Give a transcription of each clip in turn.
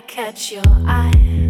catch your eyes.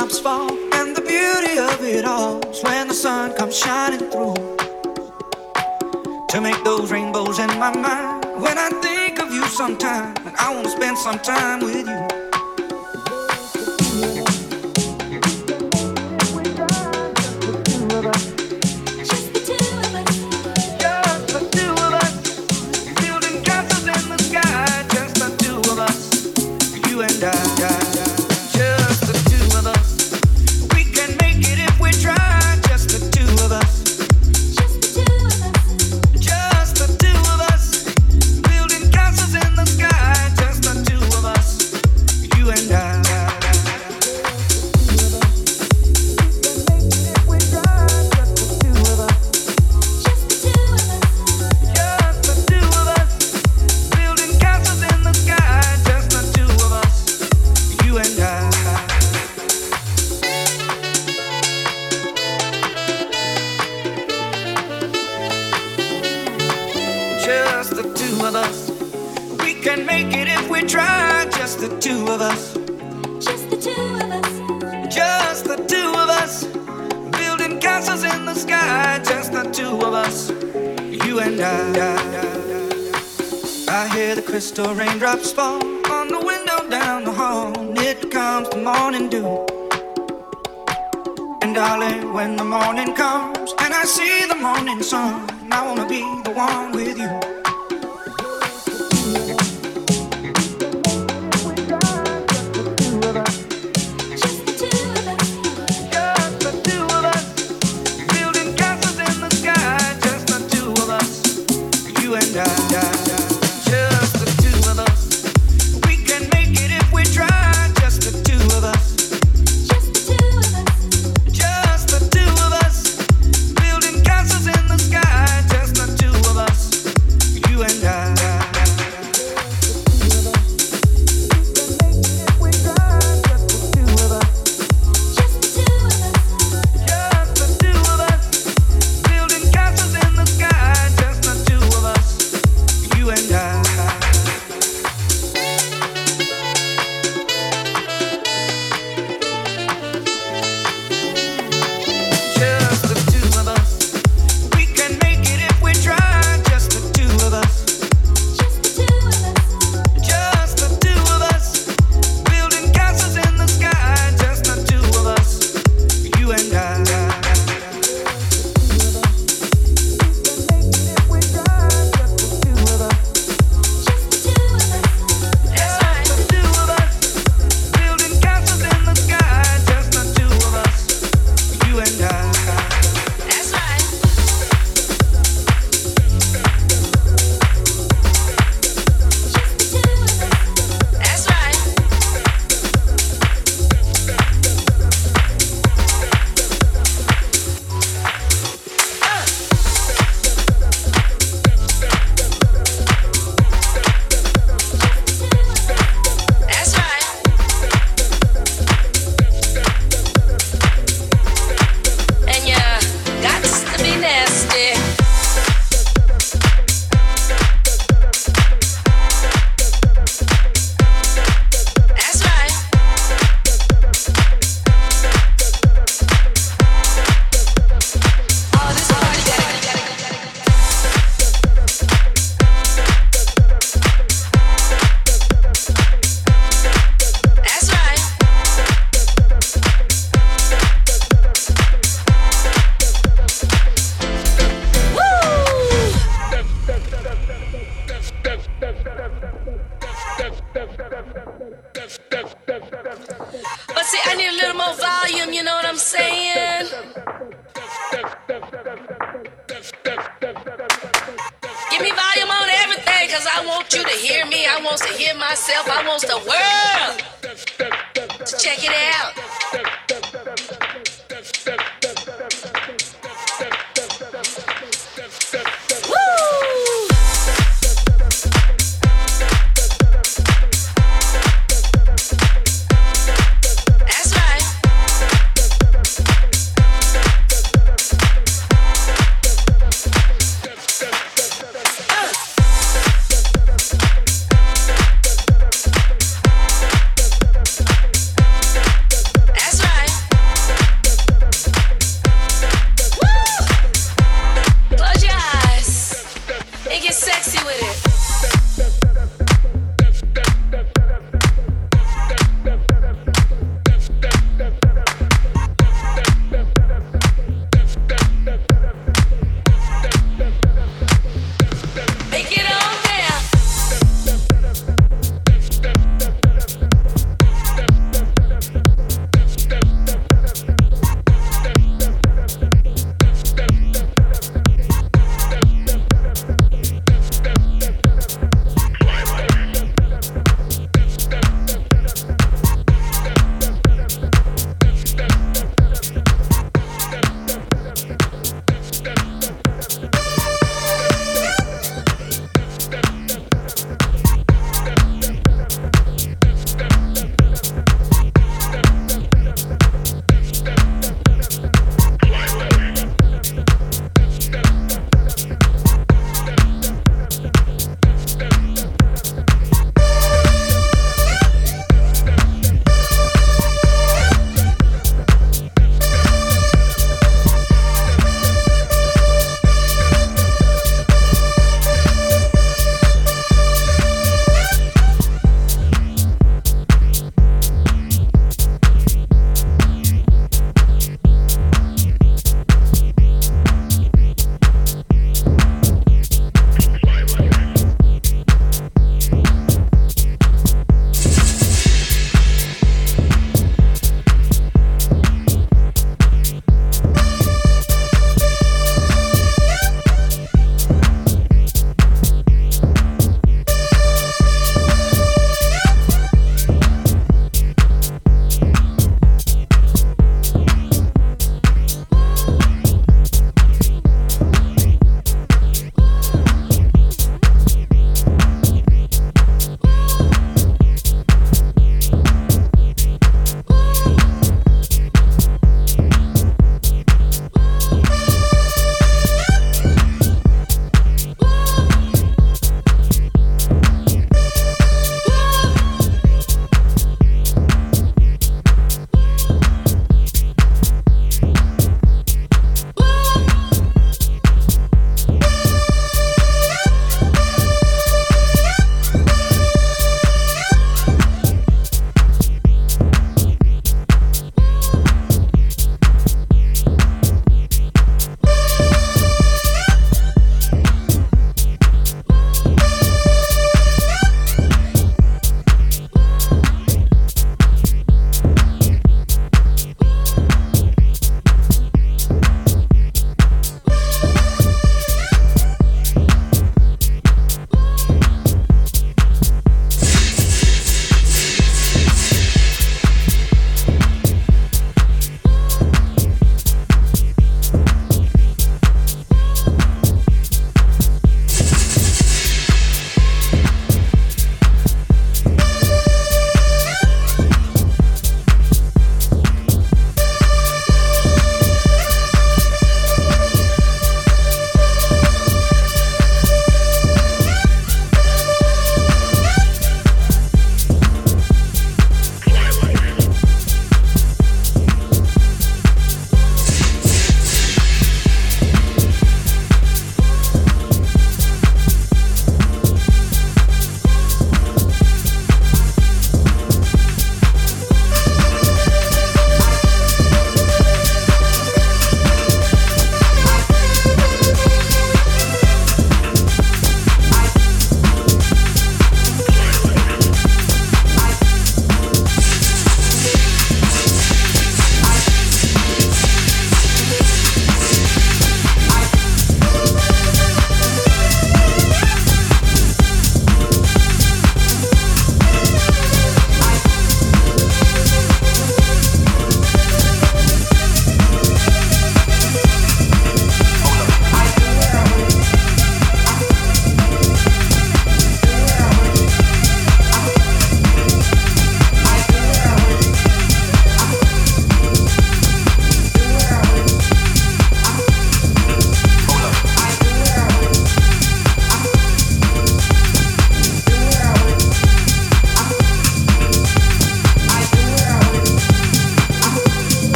Raindrops fall. And the beauty of it all is when the sun comes shining through. To make those rainbows in my mind. When I think of you sometime, and I wanna spend some time with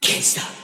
Can't stop.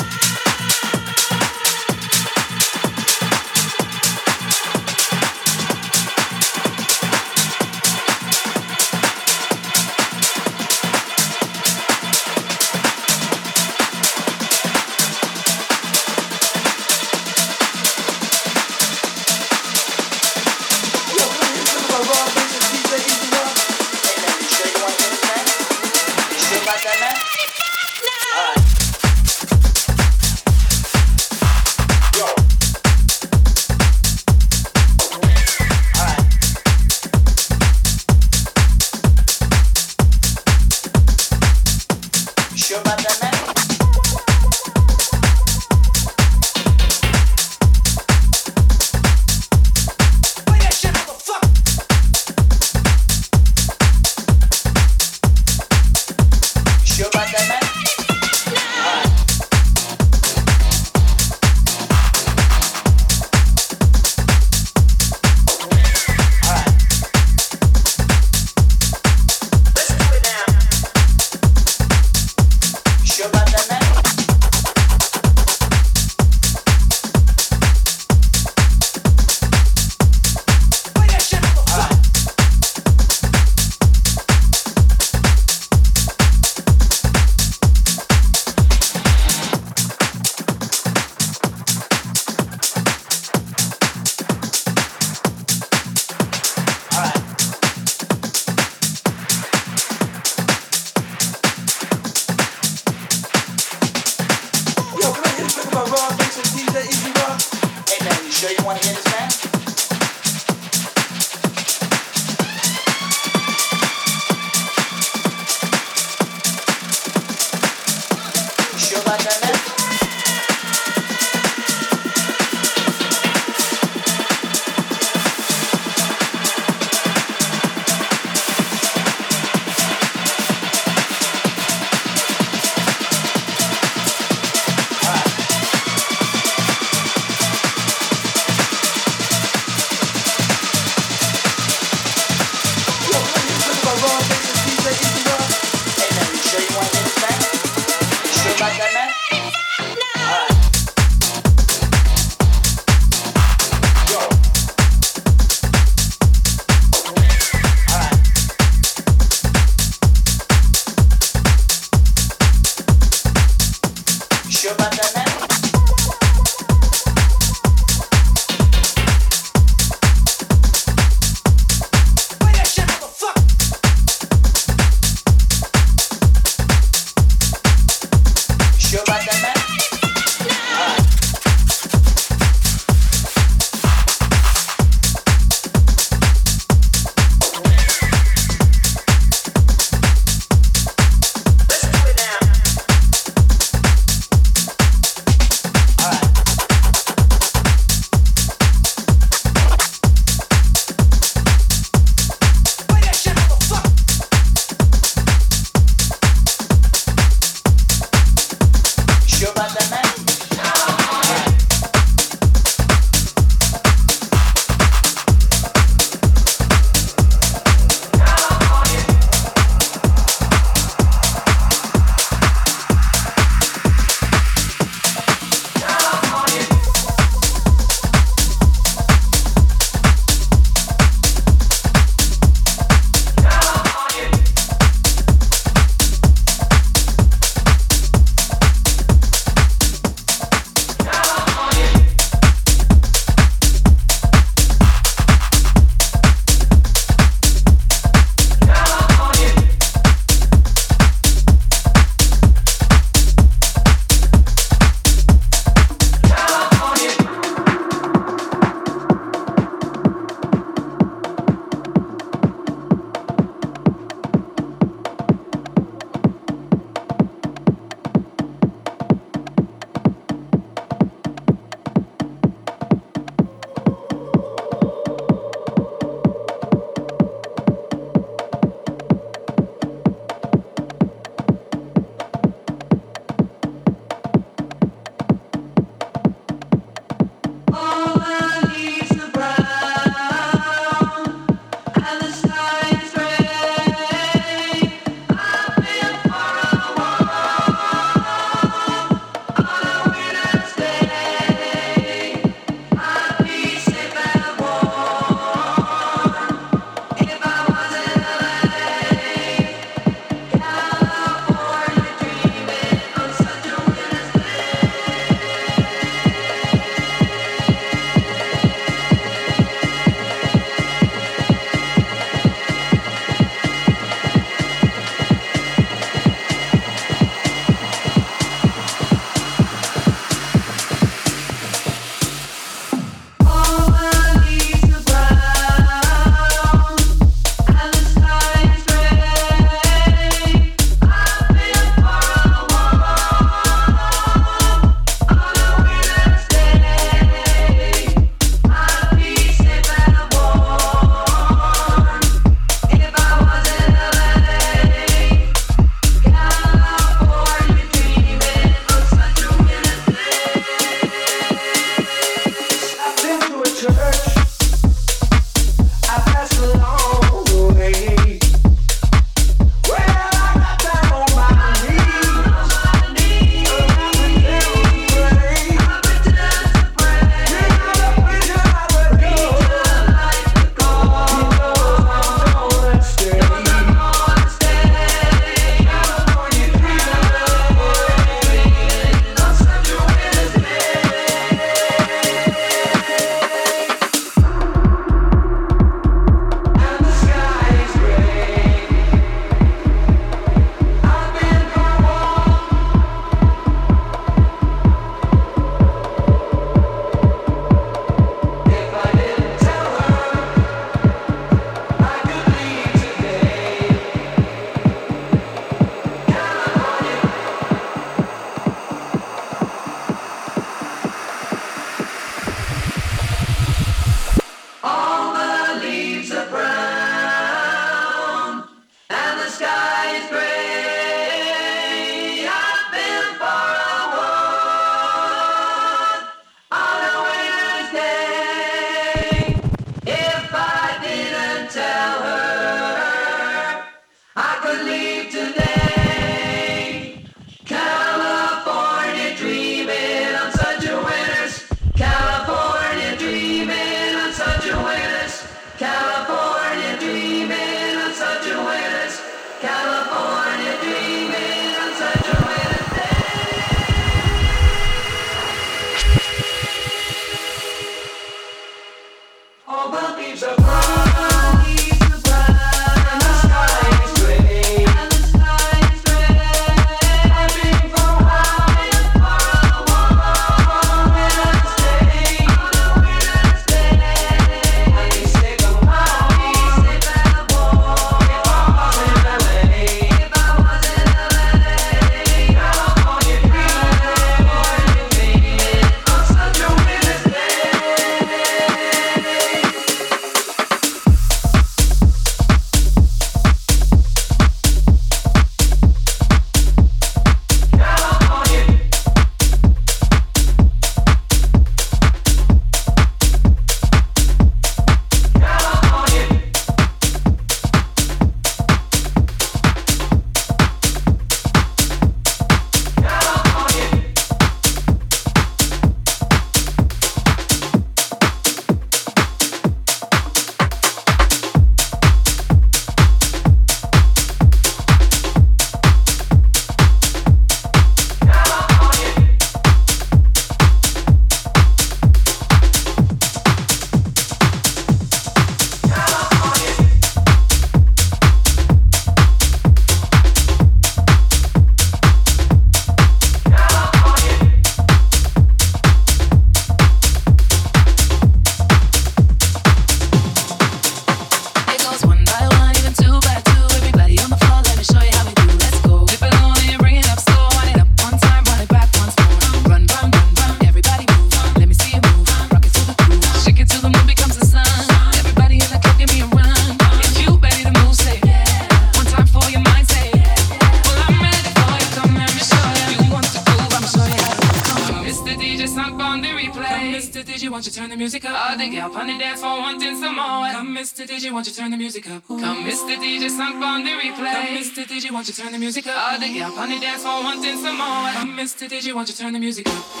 Won't you turn the music up? All day up on the dance floor, wanting some more. Mr. DJ, won't you to turn the music up?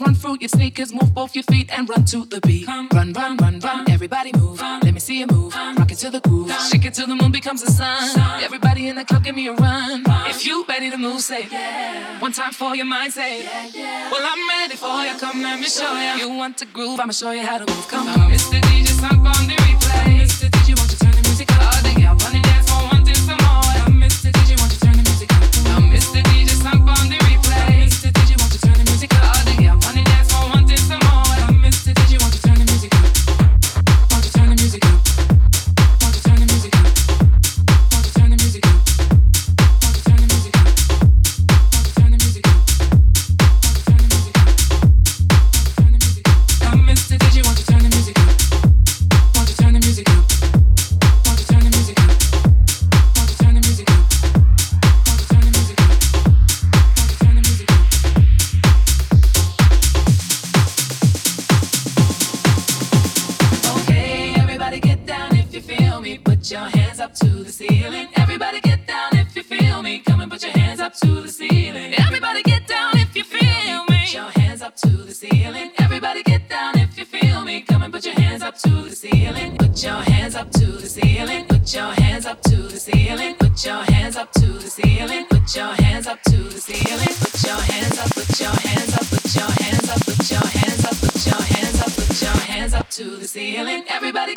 Run through your sneakers, move both your feet and run to the beat. Run, run, run, run. Everybody move. Let me see you move. Rock it to the groove. Shake it till the moon becomes the sun. Everybody in the club, give me a run. If you ready to move, say yeah. One time for your mind, say yeah, Well, I'm ready for you. Come, let me show you. You want to groove? I'ma show you how to move. Come, on, Mr. DJ, stop on the replay. Mr. DJ, won't you turn the music up? All day, I'll run Everybody get down if you feel me. Put your hands up to the ceiling. Everybody get down if you feel me. Come and put your hands up to the ceiling. Put your hands up to the ceiling. Put your hands up to the ceiling. Put your hands up to the ceiling. Put your hands up to the ceiling. Put your hands up. Put your hands up. Put your hands up. Put your hands up. Put your hands up. Put your hands up to the ceiling. Everybody.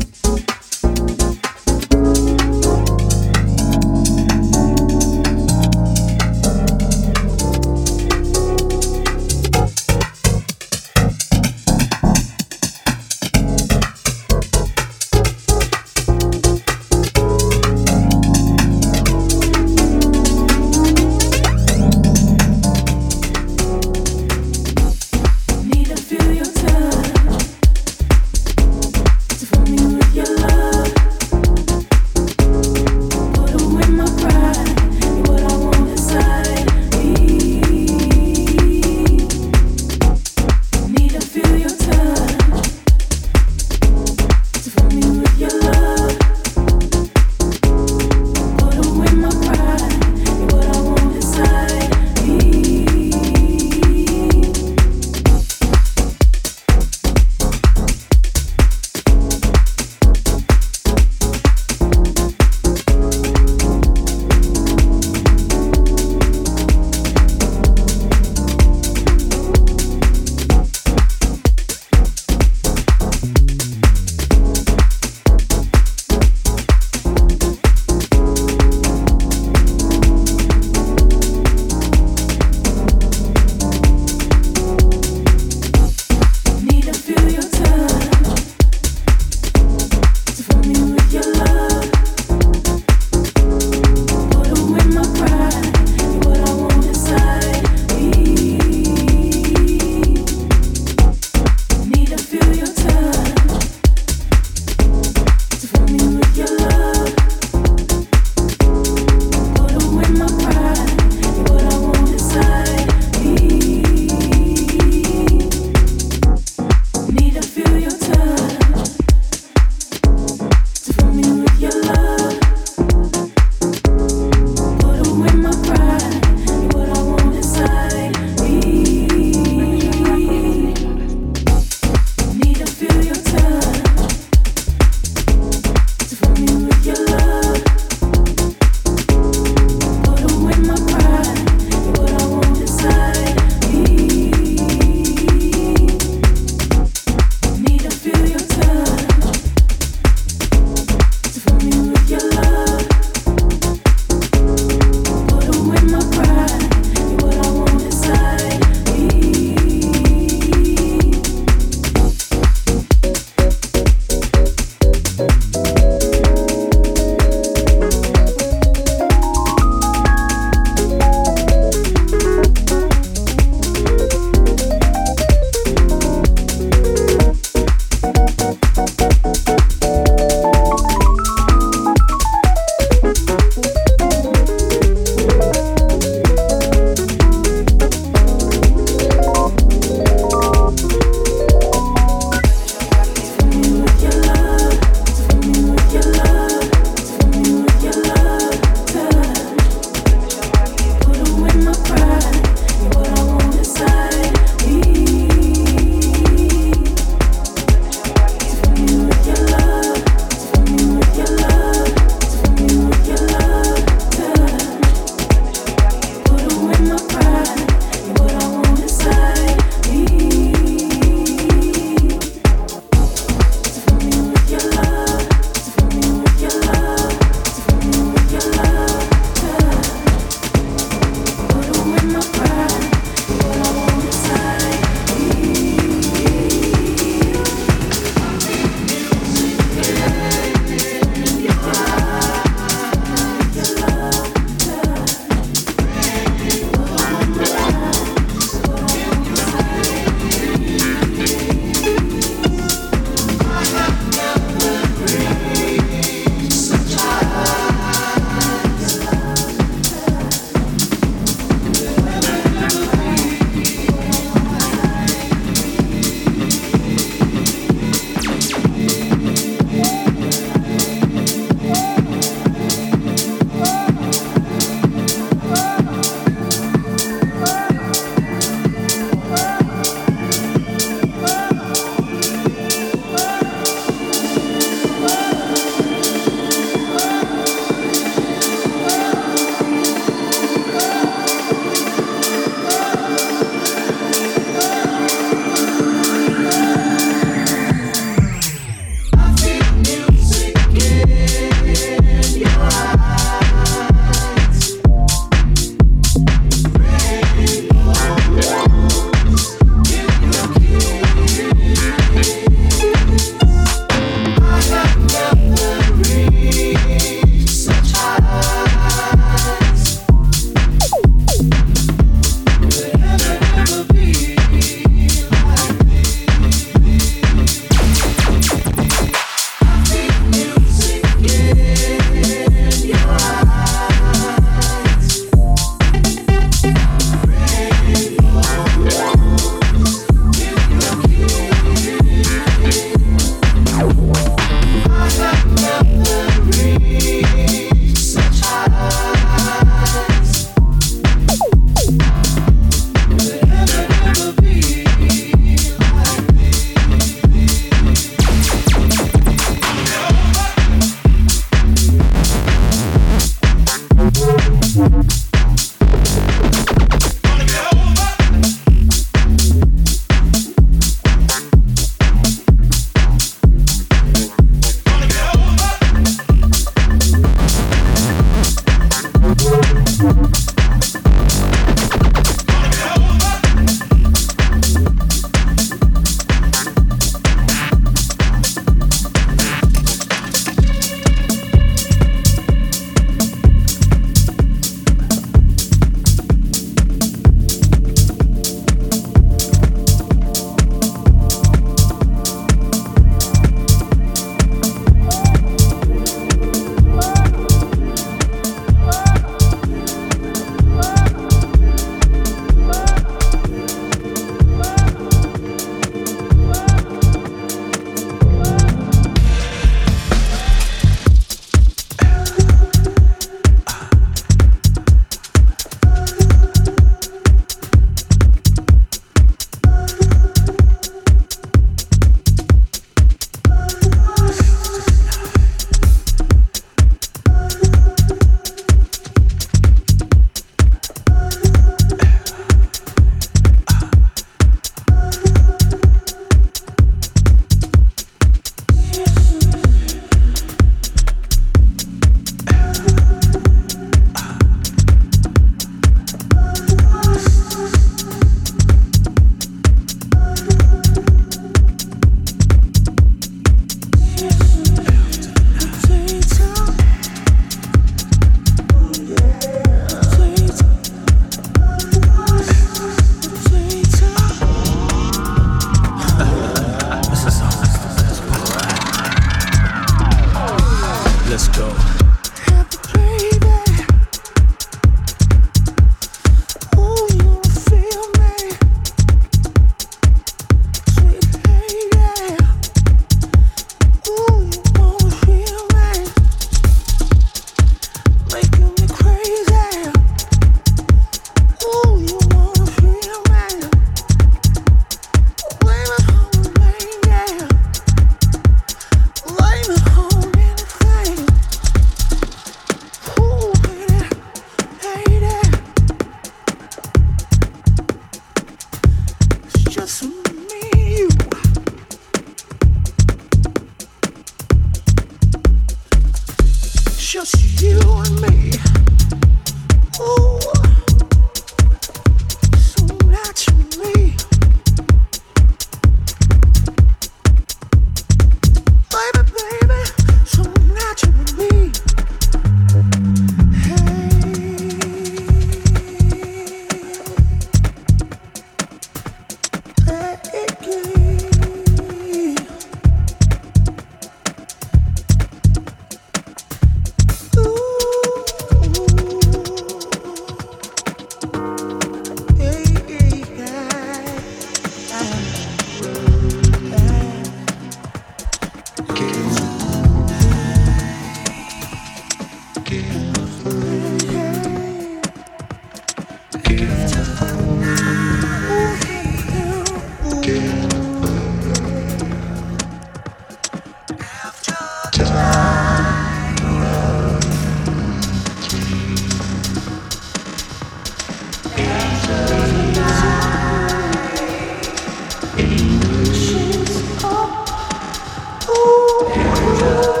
Yeah.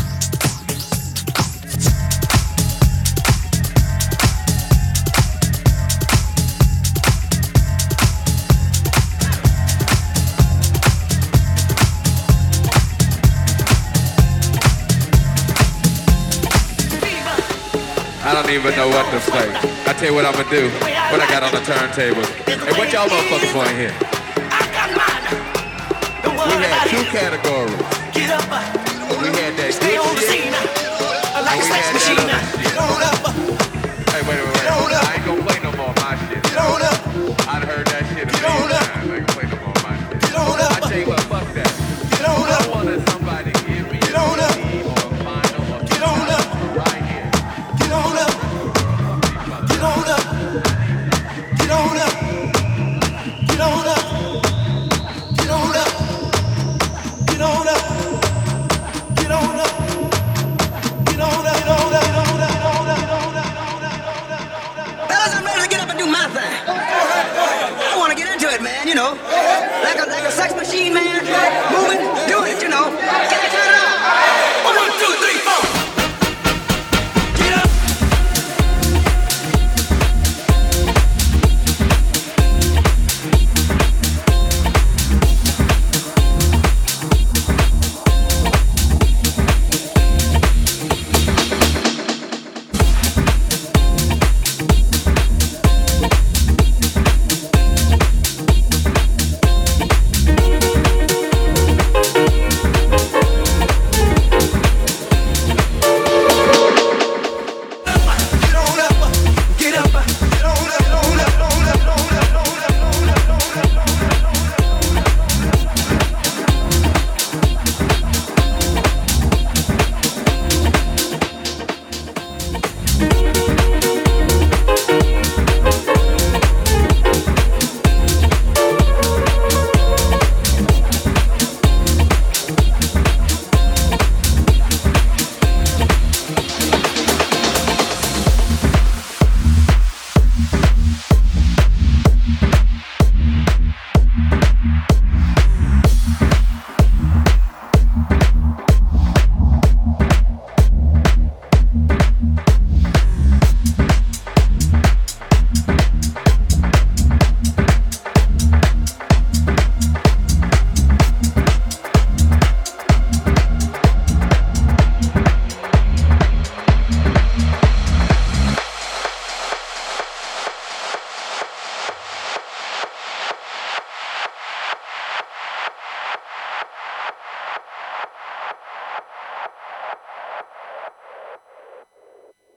I don't even know what to play. I tell you what I'm gonna do. What I got on the turntable. And what y'all motherfuckers want here? We had two categories. We had that Stay on the scene. Like a sex machine.